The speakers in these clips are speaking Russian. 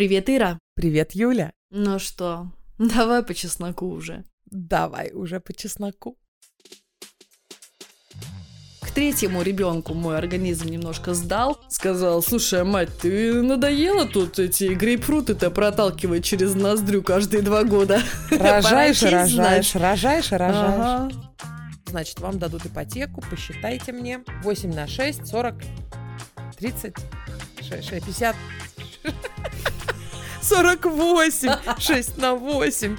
Привет, Ира. Привет, Юля. Ну что, давай по чесноку уже. Давай уже по чесноку. К третьему ребенку мой организм немножко сдал. Сказал, слушай, мать, ты надоела тут эти грейпфруты-то проталкивать через ноздрю каждые два года. Рожаешь рожаешь, рожаешь рожаешь. Значит, вам дадут ипотеку, посчитайте мне. 8 на 6, 40, 30, 6, 6, 50. 48, 6 на 8.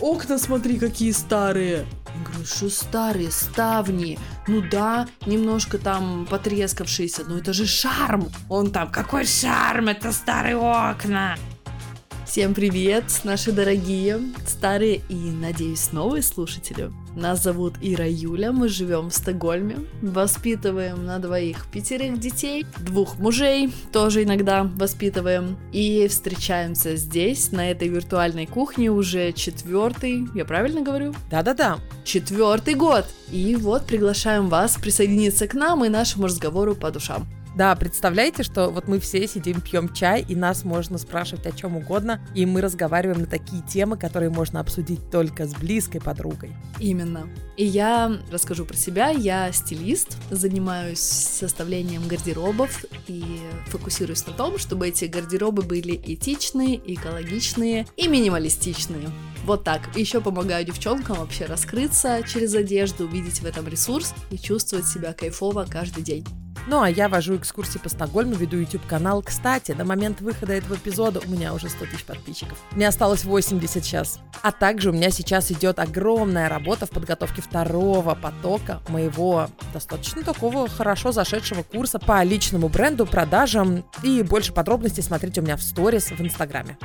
Окна, смотри, какие старые. Я говорю, что старые, ставни. Ну да, немножко там потрескавшиеся, но это же шарм. Он там, какой шарм, это старые окна. Всем привет, наши дорогие, старые и, надеюсь, новые слушатели. Нас зовут Ира Юля, мы живем в Стокгольме, воспитываем на двоих пятерых детей, двух мужей тоже иногда воспитываем, и встречаемся здесь, на этой виртуальной кухне уже четвертый, я правильно говорю? Да-да-да. Четвертый год. И вот приглашаем вас присоединиться к нам и нашему разговору по душам. Да, представляете, что вот мы все сидим, пьем чай, и нас можно спрашивать о чем угодно, и мы разговариваем на такие темы, которые можно обсудить только с близкой подругой. Именно. И я расскажу про себя. Я стилист, занимаюсь составлением гардеробов и фокусируюсь на том, чтобы эти гардеробы были этичные, экологичные и минималистичные. Вот так. Еще помогаю девчонкам вообще раскрыться через одежду, увидеть в этом ресурс и чувствовать себя кайфово каждый день. Ну, а я вожу экскурсии по Стокгольму, веду YouTube-канал. Кстати, на момент выхода этого эпизода у меня уже 100 тысяч подписчиков. Мне осталось 80 сейчас. А также у меня сейчас идет огромная работа в подготовке второго потока моего достаточно такого хорошо зашедшего курса по личному бренду, продажам. И больше подробностей смотрите у меня в сторис в Инстаграме.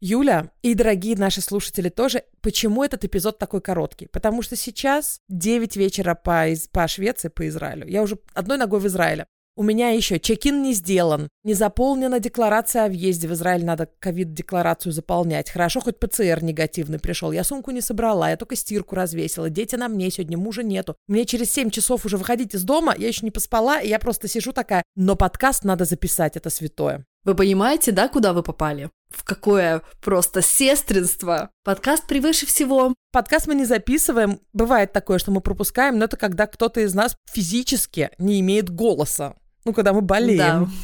Юля и дорогие наши слушатели тоже, почему этот эпизод такой короткий? Потому что сейчас 9 вечера по, из- по Швеции, по Израилю. Я уже одной ногой в Израиле. У меня еще чек-ин не сделан, не заполнена декларация о въезде. В Израиль надо ковид-декларацию заполнять. Хорошо, хоть ПЦР негативный пришел. Я сумку не собрала, я только стирку развесила. Дети на мне сегодня, мужа нету. Мне через 7 часов уже выходить из дома, я еще не поспала, и я просто сижу такая, но подкаст надо записать, это святое. Вы понимаете, да, куда вы попали? В какое просто сестринство. Подкаст превыше всего. Подкаст мы не записываем. Бывает такое, что мы пропускаем, но это когда кто-то из нас физически не имеет голоса. Ну, когда мы болеем. Да.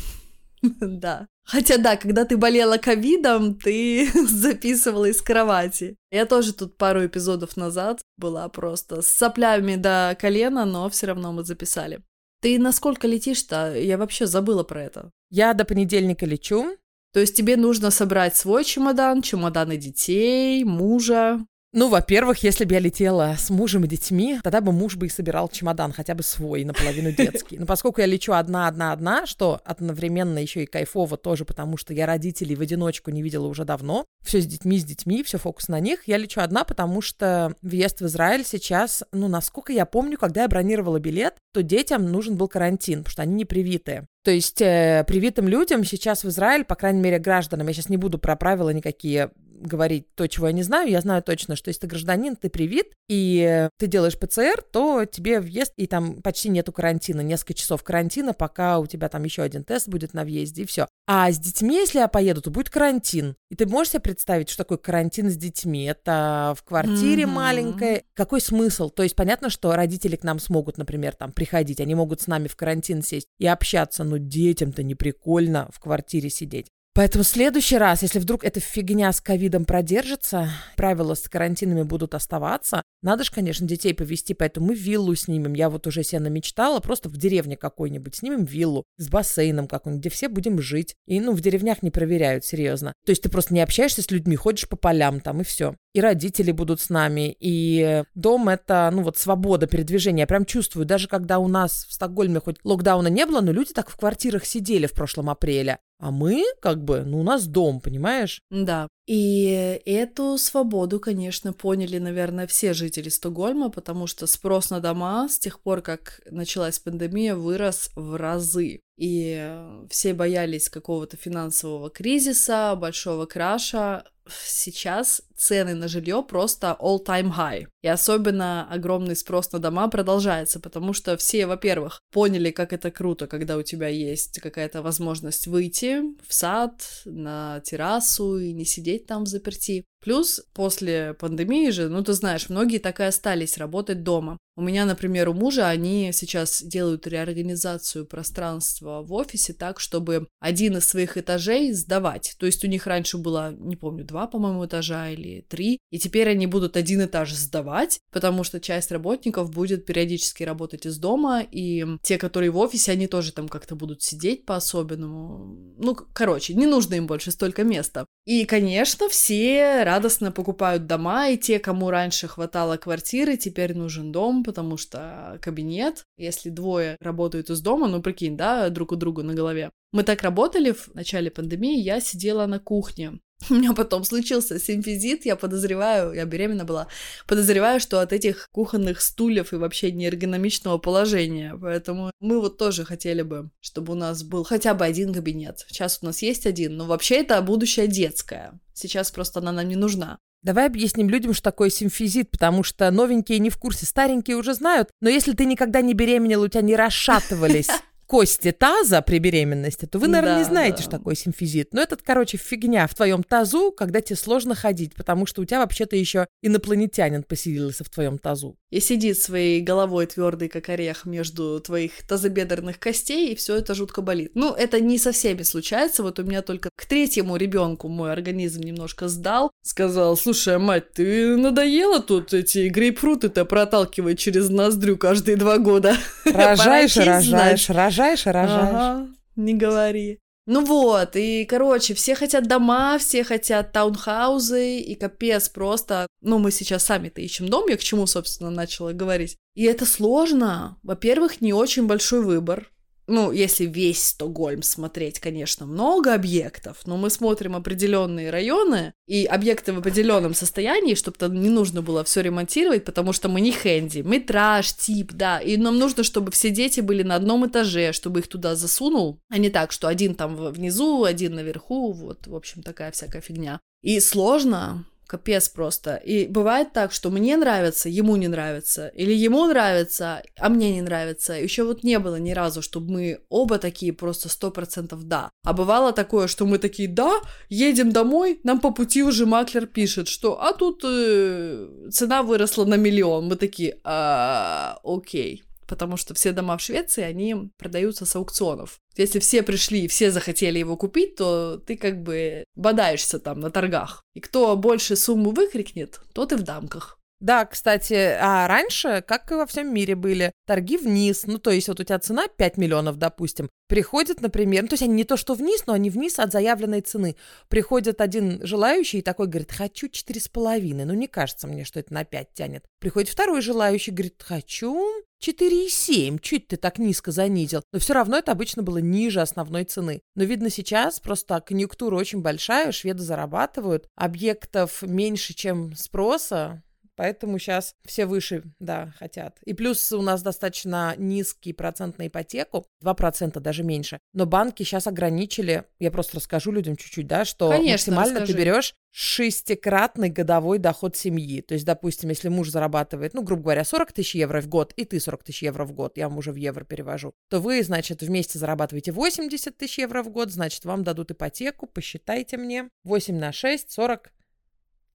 Да. Хотя да, когда ты болела ковидом, ты записывала из кровати. Я тоже тут пару эпизодов назад была просто с соплями до колена, но все равно мы записали. Ты насколько летишь-то? Я вообще забыла про это. Я до понедельника лечу. То есть тебе нужно собрать свой чемодан, чемоданы детей, мужа. Ну, во-первых, если бы я летела с мужем и детьми, тогда бы муж бы и собирал чемодан, хотя бы свой, наполовину детский. Но поскольку я лечу одна-одна-одна, что одновременно еще и кайфово тоже, потому что я родителей в одиночку не видела уже давно, все с детьми, с детьми, все фокус на них, я лечу одна, потому что въезд в Израиль сейчас, ну, насколько я помню, когда я бронировала билет, то детям нужен был карантин, потому что они не привитые. То есть э, привитым людям сейчас в Израиль, по крайней мере, гражданам, я сейчас не буду про правила никакие говорить то, чего я не знаю, я знаю точно, что если ты гражданин, ты привит, и ты делаешь ПЦР, то тебе въезд, и там почти нету карантина, несколько часов карантина, пока у тебя там еще один тест будет на въезде, и все. А с детьми, если я поеду, то будет карантин. И ты можешь себе представить, что такое карантин с детьми? Это в квартире Мгм. маленькой. Какой смысл? То есть понятно, что родители к нам смогут, например, там приходить, они могут с нами в карантин сесть и общаться, но детям-то не прикольно в квартире сидеть. Поэтому в следующий раз, если вдруг эта фигня с ковидом продержится, правила с карантинами будут оставаться, надо же, конечно, детей повезти, поэтому мы виллу снимем. Я вот уже себе намечтала, просто в деревне какой-нибудь снимем виллу с бассейном какой-нибудь, где все будем жить. И, ну, в деревнях не проверяют, серьезно. То есть ты просто не общаешься с людьми, ходишь по полям там и все. И родители будут с нами, и дом — это, ну, вот свобода передвижения. Я прям чувствую, даже когда у нас в Стокгольме хоть локдауна не было, но люди так в квартирах сидели в прошлом апреле. А мы, как бы, ну, у нас дом, понимаешь? Да. И эту свободу, конечно, поняли, наверное, все жители Стокгольма, потому что спрос на дома с тех пор, как началась пандемия, вырос в разы. И э, все боялись какого-то финансового кризиса, большого краша. Сейчас цены на жилье просто all-time high. И особенно огромный спрос на дома продолжается, потому что все, во-первых, поняли, как это круто, когда у тебя есть какая-то возможность выйти в сад, на террасу и не сидеть там в заперти. Плюс после пандемии же, ну ты знаешь, многие так и остались работать дома. У меня, например, у мужа они сейчас делают реорганизацию пространства в офисе так, чтобы один из своих этажей сдавать. То есть у них раньше было, не помню, два, по-моему, этажа или три, и теперь они будут один этаж сдавать, потому что часть работников будет периодически работать из дома, и те, которые в офисе, они тоже там как-то будут сидеть по-особенному. Ну, короче, не нужно им больше столько места. И, конечно, все радостно покупают дома, и те, кому раньше хватало квартиры, теперь нужен дом, потому что кабинет, если двое работают из дома, ну, прикинь, да, друг у друга на голове. Мы так работали в начале пандемии, я сидела на кухне У меня потом случился симфизит, я подозреваю, я беременна была, подозреваю, что от этих кухонных стульев и вообще неэргономичного положения. Поэтому мы вот тоже хотели бы, чтобы у нас был хотя бы один кабинет. Сейчас у нас есть один, но вообще это будущее детское. Сейчас просто она нам не нужна. Давай объясним людям, что такое симфизит, потому что новенькие не в курсе, старенькие уже знают. Но если ты никогда не беременела, у тебя не расшатывались кости таза при беременности, то вы, наверное, да, не знаете, да. что такое симфизит. Но это, короче, фигня в твоем тазу, когда тебе сложно ходить, потому что у тебя вообще-то еще инопланетянин поселился в твоем тазу. И сидит своей головой твердый, как орех, между твоих тазобедренных костей, и все это жутко болит. Ну, это не со всеми случается. Вот у меня только к третьему ребенку мой организм немножко сдал. Сказал, слушай, мать, ты надоела тут эти грейпфруты-то проталкивать через ноздрю каждые два года. Рожаешь, рожаешь, рожаешь рожаешь не говори. Ну вот, и, короче, все хотят дома, все хотят таунхаузы, и капец просто. Ну, мы сейчас сами-то ищем дом, я к чему, собственно, начала говорить. И это сложно. Во-первых, не очень большой выбор ну, если весь Стокгольм смотреть, конечно, много объектов, но мы смотрим определенные районы и объекты в определенном состоянии, чтобы там не нужно было все ремонтировать, потому что мы не хэнди, мы траж, тип, да, и нам нужно, чтобы все дети были на одном этаже, чтобы их туда засунул, а не так, что один там внизу, один наверху, вот, в общем, такая всякая фигня. И сложно, Капец просто. И бывает так, что мне нравится, ему не нравится. Или ему нравится, а мне не нравится. Еще вот не было ни разу, чтобы мы оба такие просто сто процентов да. А бывало такое, что мы такие да, едем домой, нам по пути уже маклер пишет, что а тут э, цена выросла на миллион. Мы такие, а, окей потому что все дома в Швеции, они продаются с аукционов. Если все пришли и все захотели его купить, то ты как бы бодаешься там на торгах. И кто больше сумму выкрикнет, тот и в дамках. Да, кстати, а раньше, как и во всем мире были, торги вниз, ну, то есть вот у тебя цена 5 миллионов, допустим, приходит, например, ну, то есть они не то, что вниз, но они вниз от заявленной цены. Приходит один желающий и такой говорит, хочу 4,5, ну, не кажется мне, что это на 5 тянет. Приходит второй желающий, говорит, хочу 4,7, чуть ты так низко занизил. Но все равно это обычно было ниже основной цены. Но видно сейчас просто конъюнктура очень большая, шведы зарабатывают, объектов меньше, чем спроса, Поэтому сейчас все выше, да, хотят. И плюс у нас достаточно низкий процент на ипотеку, 2% даже меньше. Но банки сейчас ограничили, я просто расскажу людям чуть-чуть, да, что Конечно, максимально расскажи. ты берешь шестикратный годовой доход семьи. То есть, допустим, если муж зарабатывает, ну, грубо говоря, 40 тысяч евро в год, и ты 40 тысяч евро в год, я вам уже в евро перевожу, то вы, значит, вместе зарабатываете 80 тысяч евро в год, значит, вам дадут ипотеку, посчитайте мне, 8 на 6, 40,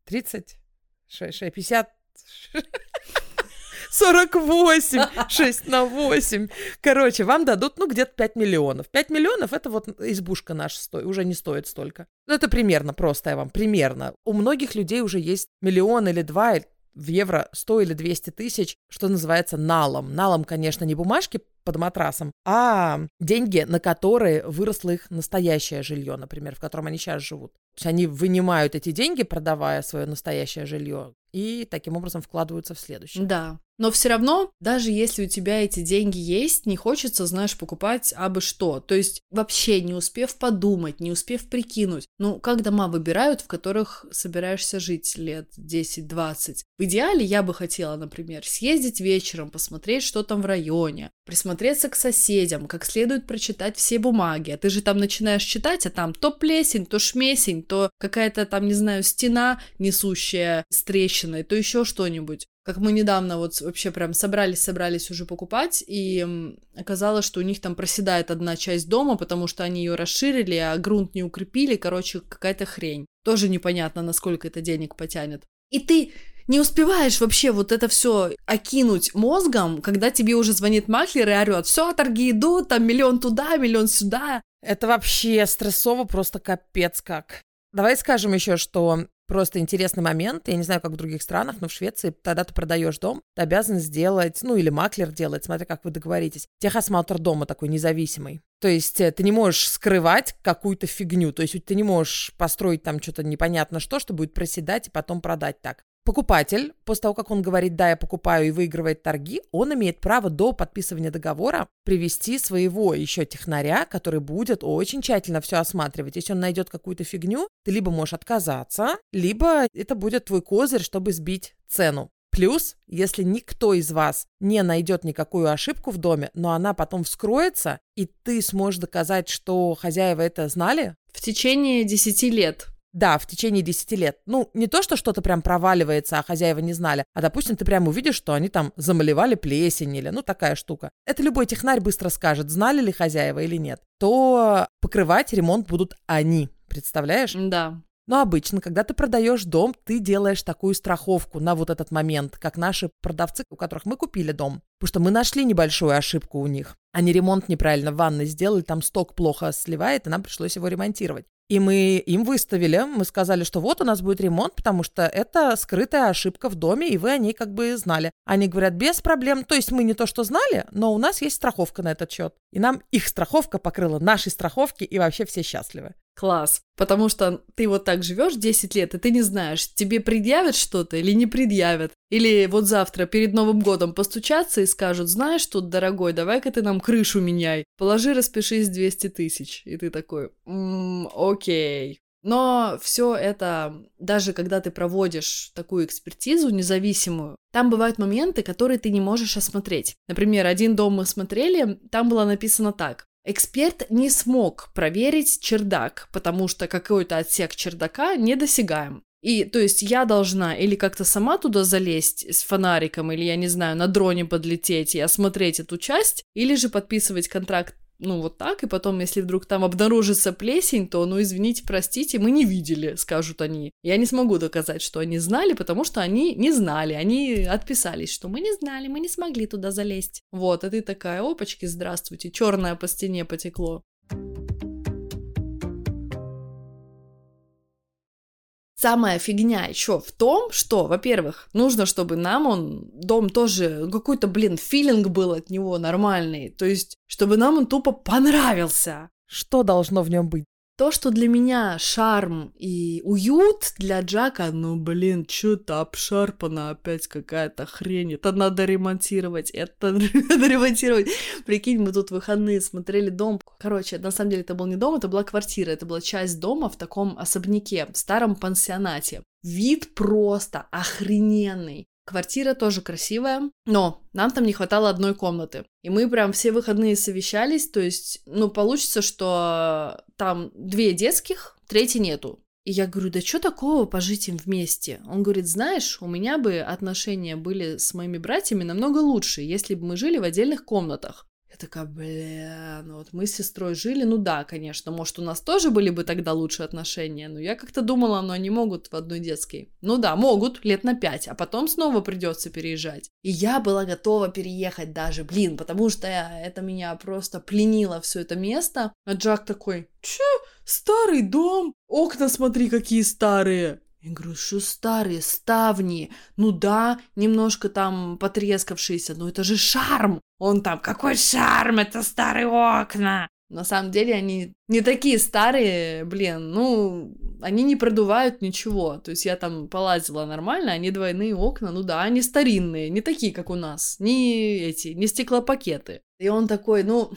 30, 6, 6, 50... 48, 6 на 8. Короче, вам дадут, ну, где-то 5 миллионов. 5 миллионов — это вот избушка наша сто... уже не стоит столько. Ну, это примерно, просто я вам, примерно. У многих людей уже есть миллион или два, в евро 100 или 200 тысяч, что называется налом. Налом, конечно, не бумажки под матрасом, а деньги, на которые выросло их настоящее жилье, например, в котором они сейчас живут. То есть они вынимают эти деньги, продавая свое настоящее жилье, и таким образом вкладываются в следующее. Да. Но все равно, даже если у тебя эти деньги есть, не хочется, знаешь, покупать абы что. То есть вообще не успев подумать, не успев прикинуть. Ну, как дома выбирают, в которых собираешься жить лет 10-20? В идеале я бы хотела, например, съездить вечером, посмотреть, что там в районе, присмотреться к соседям, как следует прочитать все бумаги. А ты же там начинаешь читать, а там то плесень, то шмесень, то какая-то там, не знаю, стена, несущая с трещиной, то еще что-нибудь. Как мы недавно вот вообще прям собрались-собрались уже покупать, и оказалось, что у них там проседает одна часть дома, потому что они ее расширили, а грунт не укрепили, короче, какая-то хрень. Тоже непонятно, насколько это денег потянет. И ты не успеваешь вообще вот это все окинуть мозгом, когда тебе уже звонит маклер и орет, все, торги идут, там миллион туда, миллион сюда. Это вообще стрессово просто капец как. Давай скажем еще, что просто интересный момент. Я не знаю, как в других странах, но в Швеции, тогда ты продаешь дом, ты обязан сделать, ну или маклер делает, смотря как вы договоритесь, техосмотр дома такой независимый. То есть э, ты не можешь скрывать какую-то фигню. То есть ты не можешь построить там что-то непонятно что, что будет проседать и потом продать так. Покупатель, после того, как он говорит «да, я покупаю» и выигрывает торги, он имеет право до подписывания договора привести своего еще технаря, который будет очень тщательно все осматривать. Если он найдет какую-то фигню, ты либо можешь отказаться, либо это будет твой козырь, чтобы сбить цену. Плюс, если никто из вас не найдет никакую ошибку в доме, но она потом вскроется, и ты сможешь доказать, что хозяева это знали. В течение 10 лет да, в течение 10 лет. Ну, не то, что что-то прям проваливается, а хозяева не знали, а, допустим, ты прям увидишь, что они там замалевали плесень или, ну, такая штука. Это любой технарь быстро скажет, знали ли хозяева или нет. То покрывать ремонт будут они, представляешь? Да. Но обычно, когда ты продаешь дом, ты делаешь такую страховку на вот этот момент, как наши продавцы, у которых мы купили дом. Потому что мы нашли небольшую ошибку у них. Они ремонт неправильно в ванной сделали, там сток плохо сливает, и нам пришлось его ремонтировать. И мы им выставили, мы сказали, что вот у нас будет ремонт, потому что это скрытая ошибка в доме, и вы о ней как бы знали. Они говорят, без проблем. То есть мы не то что знали, но у нас есть страховка на этот счет. И нам их страховка покрыла наши страховки, и вообще все счастливы. Класс. Потому что ты вот так живешь 10 лет, и ты не знаешь, тебе предъявят что-то или не предъявят. Или вот завтра перед Новым годом постучаться и скажут, знаешь что, дорогой, давай-ка ты нам крышу меняй. Положи, распишись 200 тысяч. И ты такой, м-м, окей. Но все это, даже когда ты проводишь такую экспертизу независимую, там бывают моменты, которые ты не можешь осмотреть. Например, один дом мы смотрели, там было написано так. Эксперт не смог проверить чердак, потому что какой-то отсек чердака недосягаем. И, то есть, я должна или как-то сама туда залезть с фонариком, или, я не знаю, на дроне подлететь и осмотреть эту часть, или же подписывать контракт ну, вот так, и потом, если вдруг там обнаружится плесень, то, ну, извините, простите, мы не видели, скажут они. Я не смогу доказать, что они знали, потому что они не знали, они отписались, что мы не знали, мы не смогли туда залезть. Вот, и ты такая, опачки, здравствуйте, черное по стене потекло. Самая фигня еще в том, что, во-первых, нужно, чтобы нам он, дом тоже, какой-то, блин, филинг был от него нормальный. То есть, чтобы нам он тупо понравился. Что должно в нем быть? То, что для меня шарм и уют для Джака, ну, блин, что-то обшарпано опять какая-то хрень. Это надо ремонтировать, это надо ремонтировать. Прикинь, мы тут выходные смотрели дом. Короче, на самом деле это был не дом, это была квартира. Это была часть дома в таком особняке, в старом пансионате. Вид просто охрененный. Квартира тоже красивая, но нам там не хватало одной комнаты. И мы прям все выходные совещались, то есть, ну, получится, что там две детских, третьей нету. И я говорю, да что такого пожить им вместе? Он говорит, знаешь, у меня бы отношения были с моими братьями намного лучше, если бы мы жили в отдельных комнатах. Я такая, бля, ну вот мы с сестрой жили, ну да, конечно, может, у нас тоже были бы тогда лучшие отношения, но я как-то думала, но они могут в одной детской. Ну да, могут, лет на пять, а потом снова придется переезжать. И я была готова переехать даже, блин, потому что это меня просто пленило все это место. А Джак такой, че, старый дом, окна смотри какие старые. Я говорю, что старые ставни? Ну да, немножко там потрескавшиеся, но это же шарм. Он там, какой шарм, это старые окна. На самом деле они не такие старые, блин, ну, они не продувают ничего. То есть я там полазила нормально, они двойные окна, ну да, они старинные, не такие, как у нас, не эти, не стеклопакеты. И он такой, ну,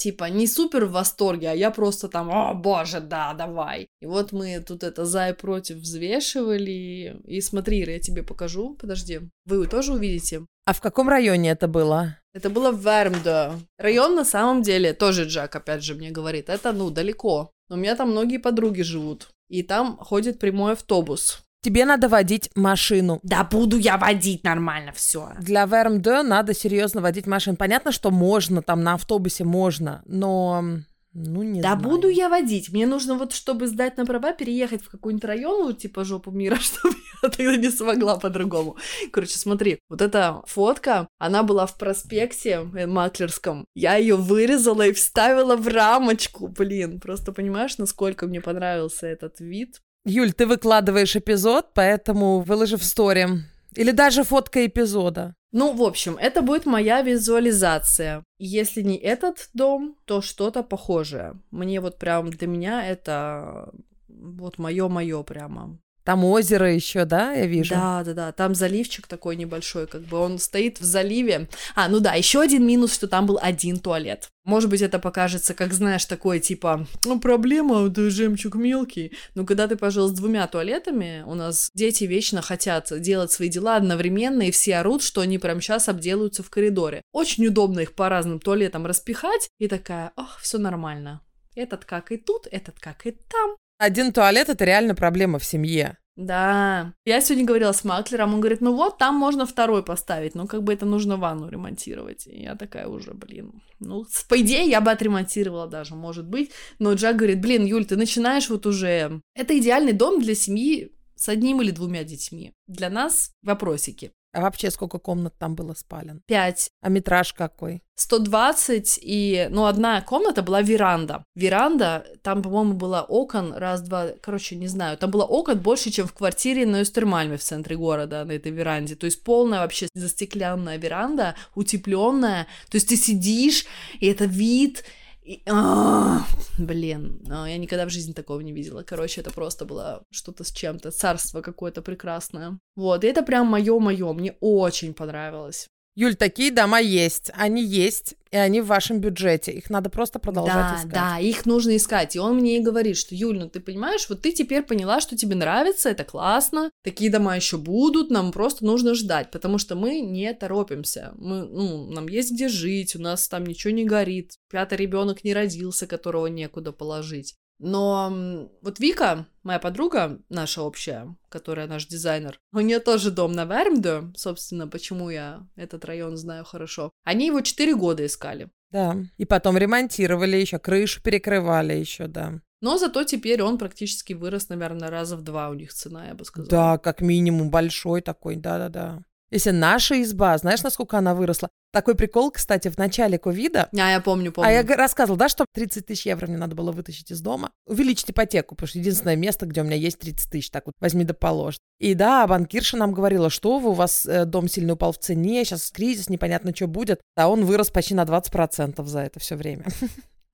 типа не супер в восторге, а я просто там, о боже, да, давай. И вот мы тут это за и против взвешивали. И смотри, Ира, я тебе покажу. Подожди, вы тоже увидите. А в каком районе это было? Это было в Вермдо. Район на самом деле, тоже Джак опять же мне говорит, это, ну, далеко. Но у меня там многие подруги живут. И там ходит прямой автобус. Тебе надо водить машину. Да буду я водить нормально все. Для ВРМД надо серьезно водить машину. Понятно, что можно, там на автобусе можно, но ну, не да знаю. буду я водить. Мне нужно вот, чтобы сдать на права, переехать в какой-нибудь район, вот, типа жопу мира, чтобы я тогда не смогла по-другому. Короче, смотри, вот эта фотка, она была в проспекте э, маклерском. Я ее вырезала и вставила в рамочку. Блин, просто понимаешь, насколько мне понравился этот вид. Юль, ты выкладываешь эпизод, поэтому выложи в стори. Или даже фотка эпизода. Ну, в общем, это будет моя визуализация. Если не этот дом, то что-то похожее. Мне вот прям для меня это вот мое-мое прямо. Там озеро еще, да, я вижу? Да, да, да. Там заливчик такой небольшой, как бы он стоит в заливе. А, ну да, еще один минус, что там был один туалет. Может быть, это покажется, как знаешь, такой типа, ну, проблема, это жемчуг мелкий. Но когда ты пожил с двумя туалетами, у нас дети вечно хотят делать свои дела одновременно, и все орут, что они прям сейчас обделаются в коридоре. Очень удобно их по разным туалетам распихать, и такая, ох, все нормально. Этот как и тут, этот как и там. Один туалет — это реально проблема в семье. Да. Я сегодня говорила с маклером, он говорит, ну вот, там можно второй поставить, ну как бы это нужно ванну ремонтировать. И я такая уже, блин, ну, по идее, я бы отремонтировала даже, может быть. Но Джак говорит, блин, Юль, ты начинаешь вот уже... Это идеальный дом для семьи с одним или двумя детьми. Для нас вопросики. А вообще сколько комнат там было спален? Пять. А метраж какой? 120, и, ну, одна комната была веранда. Веранда, там, по-моему, было окон, раз-два, короче, не знаю, там было окон больше, чем в квартире на Юстермальме в центре города, на этой веранде. То есть полная вообще застекленная веранда, утепленная. То есть ты сидишь, и это вид, и, а, блин, а, я никогда в жизни такого не видела. Короче, это просто было что-то с чем-то, царство какое-то прекрасное. Вот, и это прям мое-мое, мне очень понравилось. Юль, такие дома есть, они есть, и они в вашем бюджете. Их надо просто продолжать да, искать. Да, их нужно искать. И он мне и говорит, что, Юль, ну ты понимаешь, вот ты теперь поняла, что тебе нравится, это классно, такие дома еще будут, нам просто нужно ждать, потому что мы не торопимся. Мы, ну, нам есть где жить, у нас там ничего не горит, пятый ребенок не родился, которого некуда положить. Но вот Вика, моя подруга, наша общая, которая наш дизайнер, у нее тоже дом на Вермде, собственно, почему я этот район знаю хорошо. Они его 4 года искали. Да, и потом ремонтировали еще, крышу перекрывали еще, да. Но зато теперь он практически вырос, наверное, раза в два у них цена, я бы сказала. Да, как минимум большой такой, да-да-да. Если наша изба, знаешь, насколько она выросла? Такой прикол, кстати, в начале ковида. А, я помню, помню. А я рассказывала, да, что 30 тысяч евро мне надо было вытащить из дома. Увеличить ипотеку, потому что единственное место, где у меня есть 30 тысяч, так вот возьми да положь. И да, банкирша нам говорила, что вы, у вас э, дом сильно упал в цене, сейчас кризис, непонятно, что будет. А он вырос почти на 20% за это все время.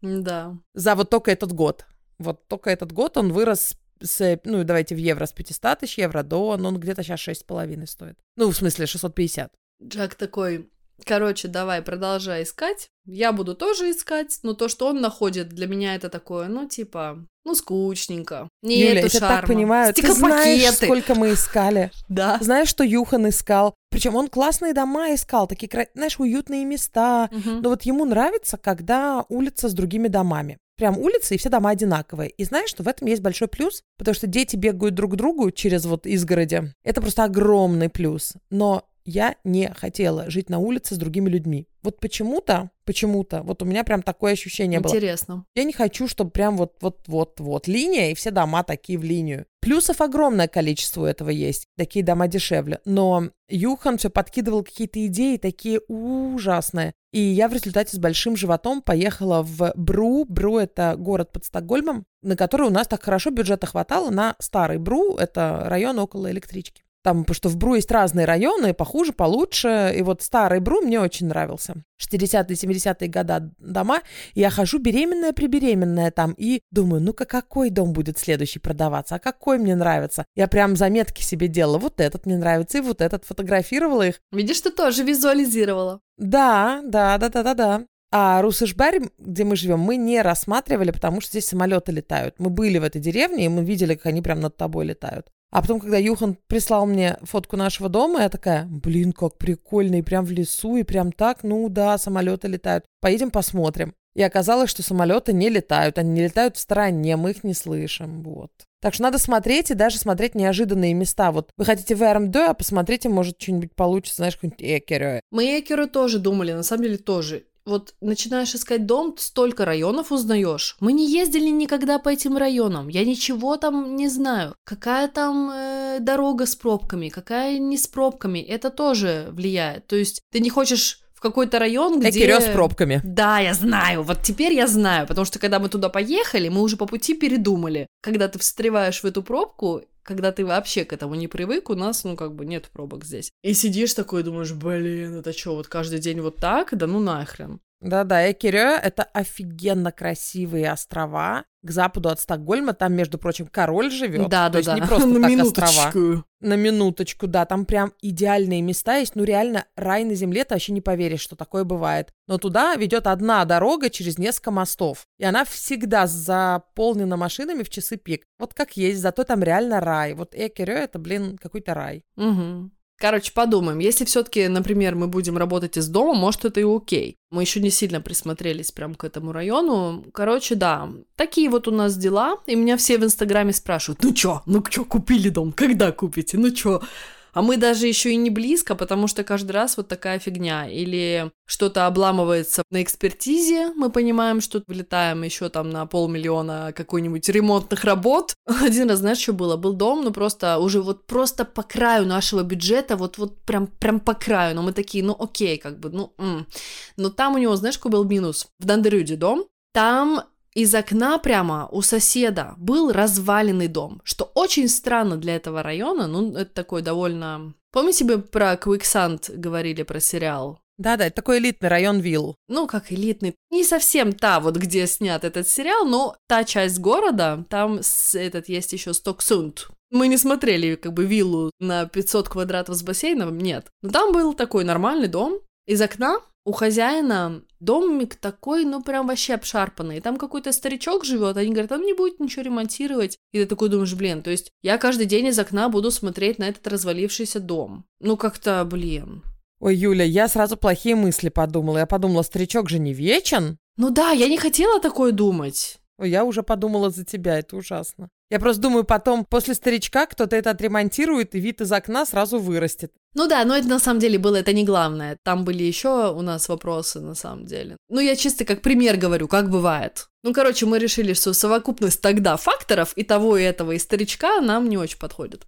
Да. За вот только этот год. Вот только этот год он вырос с, ну, давайте в евро, с 500 тысяч евро до, ну, он где-то сейчас 6,5 стоит. Ну, в смысле, 650. Джек такой, короче, давай, продолжай искать. Я буду тоже искать, но то, что он находит, для меня это такое, ну, типа, ну, скучненько. Не Юля, я тебя так понимаю, ты знаешь, сколько мы искали. Да. Знаешь, что Юхан искал? Причем он классные дома искал, такие, знаешь, уютные места. Но вот ему нравится, когда улица с другими домами прям улица, и все дома одинаковые. И знаешь, что в этом есть большой плюс, потому что дети бегают друг к другу через вот изгороди. Это просто огромный плюс. Но я не хотела жить на улице с другими людьми. Вот почему-то, почему-то, вот у меня прям такое ощущение Интересно. было. Интересно. Я не хочу, чтобы прям вот-вот-вот-вот линия, и все дома такие в линию. Плюсов огромное количество у этого есть. Такие дома дешевле. Но Юхан все подкидывал какие-то идеи такие ужасные. И я в результате с большим животом поехала в Бру. Бру — это город под Стокгольмом, на который у нас так хорошо бюджета хватало на старый Бру. Это район около электрички. Там, потому что в Бру есть разные районы, похуже, получше. И вот старый Бру мне очень нравился. 60-е, 70-е года дома. Я хожу беременная-прибеременная там и думаю, ну-ка, какой дом будет следующий продаваться, а какой мне нравится. Я прям заметки себе делала. Вот этот мне нравится, и вот этот. Фотографировала их. Видишь, ты тоже визуализировала. Да, да, да, да, да, да. А Русышбарь, где мы живем, мы не рассматривали, потому что здесь самолеты летают. Мы были в этой деревне, и мы видели, как они прям над тобой летают. А потом, когда Юхан прислал мне фотку нашего дома, я такая, блин, как прикольно, и прям в лесу, и прям так, ну да, самолеты летают. Поедем посмотрим. И оказалось, что самолеты не летают, они не летают в стороне, мы их не слышим, вот. Так что надо смотреть и даже смотреть неожиданные места. Вот вы хотите в РМД, а посмотрите, может, что-нибудь получится, знаешь, какой-нибудь Экерё. Мы Экеру тоже думали, на самом деле тоже. Вот начинаешь искать дом, столько районов узнаешь. Мы не ездили никогда по этим районам. Я ничего там не знаю. Какая там э, дорога с пробками, какая не с пробками. Это тоже влияет. То есть ты не хочешь в какой-то район, где... Экерё с пробками. Да, я знаю. Вот теперь я знаю, потому что когда мы туда поехали, мы уже по пути передумали. Когда ты встреваешь в эту пробку, когда ты вообще к этому не привык, у нас, ну, как бы нет пробок здесь. И сидишь такой, думаешь, блин, это что, вот каждый день вот так? Да ну нахрен. Да-да, Экерё — это офигенно красивые острова. К западу от Стокгольма, там, между прочим, король живет. Да, То да, есть да. не просто На так острова. На минуточку, да, там прям идеальные места есть. Ну, реально, рай на земле, ты вообще не поверишь, что такое бывает. Но туда ведет одна дорога через несколько мостов. И она всегда заполнена машинами в часы пик. Вот как есть, зато там реально рай. Вот Экерё — это, блин, какой-то рай. Мгм. Короче, подумаем. Если все-таки, например, мы будем работать из дома, может, это и окей. Мы еще не сильно присмотрелись прям к этому району. Короче, да, такие вот у нас дела. И меня все в Инстаграме спрашивают, ну чё, ну чё, купили дом, когда купите, ну чё? А мы даже еще и не близко, потому что каждый раз вот такая фигня. Или что-то обламывается на экспертизе, мы понимаем, что влетаем еще там на полмиллиона какой-нибудь ремонтных работ. Один раз, знаешь, что было? Был дом, ну просто уже вот просто по краю нашего бюджета, вот, вот прям, прям по краю. Но мы такие, ну окей, как бы, ну... м. Но там у него, знаешь, какой был минус? В Дандерюде дом, там из окна прямо у соседа был разваленный дом, что очень странно для этого района, ну, это такой довольно... Помните, мы про Quicksand говорили, про сериал? Да-да, это такой элитный район вилл. Ну, как элитный. Не совсем та, вот где снят этот сериал, но та часть города, там с- этот есть еще Стоксунд. Мы не смотрели как бы виллу на 500 квадратов с бассейном, нет. Но там был такой нормальный дом. Из окна у хозяина домик такой, ну прям вообще обшарпанный. Там какой-то старичок живет, они говорят, он не будет ничего ремонтировать. И ты такой думаешь, блин, то есть я каждый день из окна буду смотреть на этот развалившийся дом. Ну как-то, блин. Ой, Юля, я сразу плохие мысли подумала. Я подумала, старичок же не вечен. Ну да, я не хотела такое думать. Ой, я уже подумала за тебя, это ужасно. Я просто думаю, потом после старичка кто-то это отремонтирует, и вид из окна сразу вырастет. Ну да, но это на самом деле было это не главное. Там были еще у нас вопросы на самом деле. Ну я чисто как пример говорю, как бывает. Ну короче, мы решили, что совокупность тогда факторов и того, и этого, и старичка нам не очень подходит.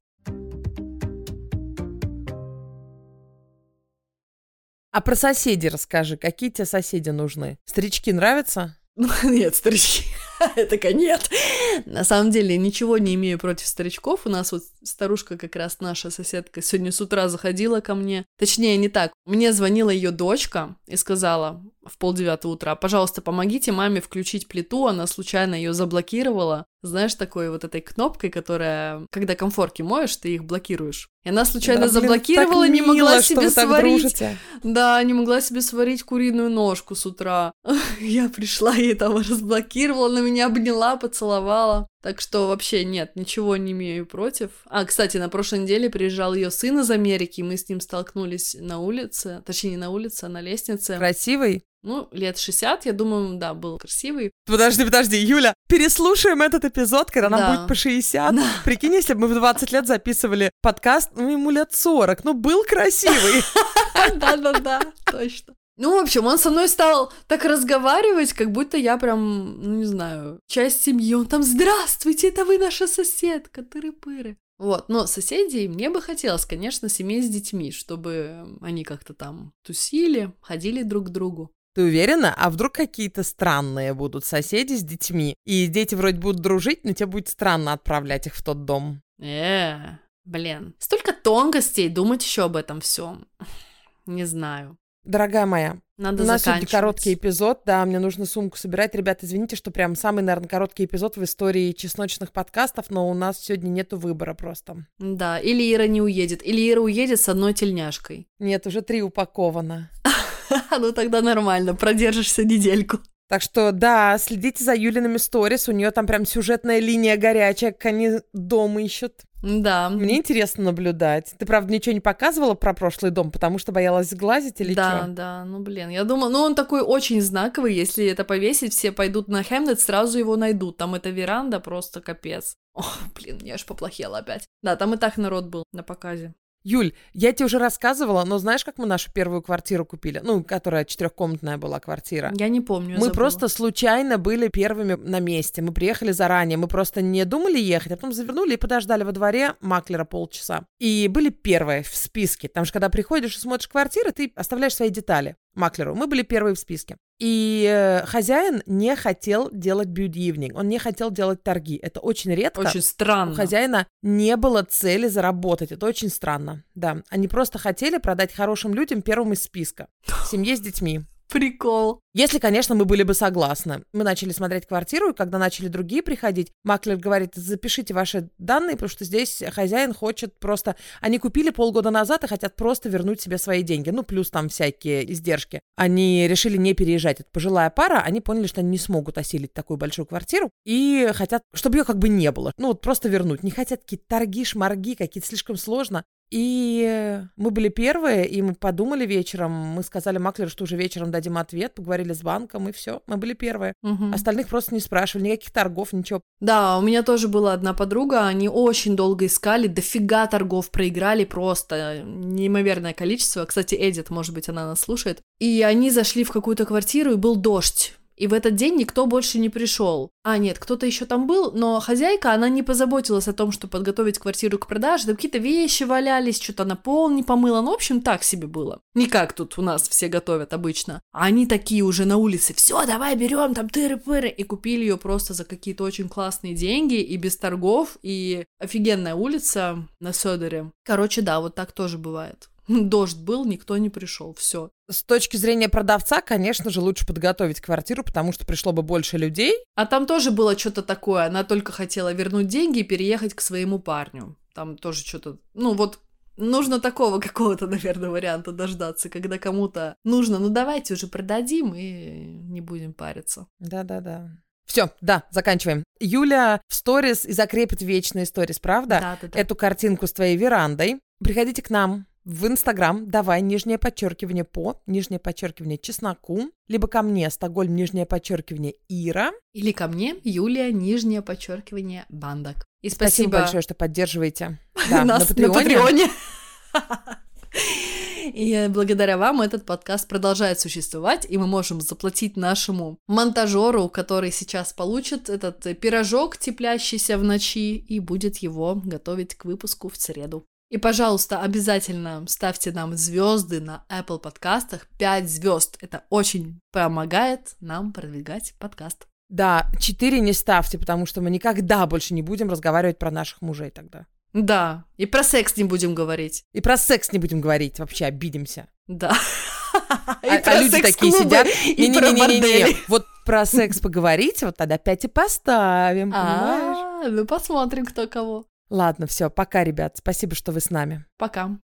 А про соседей расскажи, какие тебе соседи нужны? Старички нравятся? Нет, старички, это нет. На самом деле, ничего не имею против старичков. У нас вот старушка, как раз наша соседка, сегодня с утра заходила ко мне. Точнее, не так. Мне звонила ее дочка и сказала в полдевятого утра, пожалуйста, помогите маме включить плиту, она случайно ее заблокировала. Знаешь, такой вот этой кнопкой, которая, когда комфорки моешь, ты их блокируешь. И она случайно Да, блин, заблокировала, так не могла мило, что себе сварить. дружите. Да, не могла себе сварить куриную ножку с утра. Я пришла, ей там разблокировала, на меня обняла, поцеловала. Так что вообще нет, ничего не имею против. А, кстати, на прошлой неделе приезжал ее сын из Америки, мы с ним столкнулись на улице, точнее не на улице, а на лестнице. Красивый? Ну, лет 60, я думаю, да, был красивый. Подожди, подожди, Юля, переслушаем этот эпизод, когда нам Да. будет по 60. Да. Прикинь, если бы мы в 20 лет записывали подкаст, ну, ему лет 40, ну, был красивый. Да-да-да, точно. Ну, в общем, он со мной стал так разговаривать, как будто я прям, ну, не знаю, часть семьи. Он там, здравствуйте, это вы наша соседка, тыры-пыры. Вот, но соседей мне бы хотелось, конечно, семей с детьми, чтобы они как-то там тусили, ходили друг к другу. Ты уверена? А вдруг какие-то странные будут соседи с детьми? И дети вроде будут дружить, но тебе будет странно отправлять их в тот дом. Э, блин, столько тонкостей, думать еще об этом всем. Не знаю. Дорогая моя, Надо у нас сегодня короткий эпизод, да, мне нужно сумку собирать. Ребята, извините, что прям самый, наверное, короткий эпизод в истории чесночных подкастов, но у нас сегодня нету выбора просто. Да, или Ира не уедет, или Ира уедет с одной тельняшкой. Нет, уже три упаковано. Ну тогда нормально, продержишься недельку. Так что, да, следите за Юлиными сторис, у нее там прям сюжетная линия горячая, как они дом ищут. Да. Мне интересно наблюдать. Ты, правда, ничего не показывала про прошлый дом, потому что боялась сглазить или да, что? да, ну блин, я думала, ну он такой очень знаковый, если это повесить, все пойдут на Хемнет, сразу его найдут, там эта веранда просто капец. О, блин, мне аж поплохело опять. Да, там и так народ был на показе. Юль, я тебе уже рассказывала, но знаешь, как мы нашу первую квартиру купили? Ну, которая четырехкомнатная была квартира. Я не помню. Мы просто случайно были первыми на месте. Мы приехали заранее. Мы просто не думали ехать, а потом завернули и подождали во дворе маклера полчаса. И были первые в списке. Потому что когда приходишь и смотришь квартиры, ты оставляешь свои детали маклеру. Мы были первые в списке. И э, хозяин не хотел делать evening, он не хотел делать торги. Это очень редко. Очень странно. У хозяина не было цели заработать. Это очень странно. Да, они просто хотели продать хорошим людям первым из списка. Семье с детьми. Прикол. Если, конечно, мы были бы согласны. Мы начали смотреть квартиру, и когда начали другие приходить, Маклер говорит, запишите ваши данные, потому что здесь хозяин хочет просто... Они купили полгода назад и хотят просто вернуть себе свои деньги. Ну, плюс там всякие издержки. Они решили не переезжать. Это пожилая пара, они поняли, что они не смогут осилить такую большую квартиру и хотят, чтобы ее как бы не было. Ну, вот просто вернуть. Не хотят какие-то торги, шмарги, какие-то слишком сложно. И мы были первые, и мы подумали вечером, мы сказали Маклеру, что уже вечером дадим ответ, поговорили с банком, и все, мы были первые. Мгм. Остальных просто не спрашивали, никаких торгов, ничего. Да, у меня тоже была одна подруга, они очень долго искали, дофига торгов проиграли, просто неимоверное количество. Кстати, Эдит, может быть, она нас слушает. И они зашли в какую-то квартиру, и был дождь. И в этот день никто больше не пришел. А, нет, кто-то еще там был, но хозяйка, она не позаботилась о том, что подготовить квартиру к продаже. Там какие-то вещи валялись, что-то на пол не помыла. Ну, в общем, так себе было. Не как тут у нас все готовят обычно. А они такие уже на улице. Все, давай берем там тыры-пыры. И купили ее просто за какие-то очень классные деньги и без торгов. И офигенная улица на Сёдере. Короче, да, вот так тоже бывает. Дождь был, никто не пришел. Все. С точки зрения продавца, конечно же, лучше подготовить квартиру, потому что пришло бы больше людей. А там тоже было что-то такое. Она только хотела вернуть деньги и переехать к своему парню. Там тоже что-то... Ну вот нужно такого какого-то, наверное, варианта дождаться, когда кому-то нужно, ну давайте уже продадим и не будем париться. Да-да-да. Все, да, заканчиваем. Юля в сторис и закрепит вечные сторис, правда? Да, да, да. Эту картинку с твоей верандой. Приходите к нам в Инстаграм, давай, нижнее подчеркивание по, нижнее подчеркивание чесноку, либо ко мне, Стокгольм, нижнее подчеркивание Ира. Или ко мне, Юлия, нижнее подчеркивание, Бандак. И Спасибо, спасибо, большое, что поддерживаете. Да, нас на Патреоне. И благодаря вам этот подкаст продолжает существовать, и мы можем заплатить нашему монтажеру, который сейчас получит этот пирожок, теплящийся в ночи, и будет его готовить к выпуску в среду. И, пожалуйста, обязательно ставьте нам звезды на Apple подкастах. 5 звезд. Это очень помогает нам продвигать подкаст. Да, четыре не ставьте, потому что мы никогда больше не будем разговаривать про наших мужей тогда. Да, и про секс не будем говорить. И про секс не будем говорить, вообще обидимся. Да. А, а люди такие сидят. Не-не-не-не-не. Вот про секс поговорите, вот тогда пять и поставим, понимаешь? А, ну посмотрим, кто кого. Ладно, все, пока, ребят. Спасибо, что вы с нами. Пока.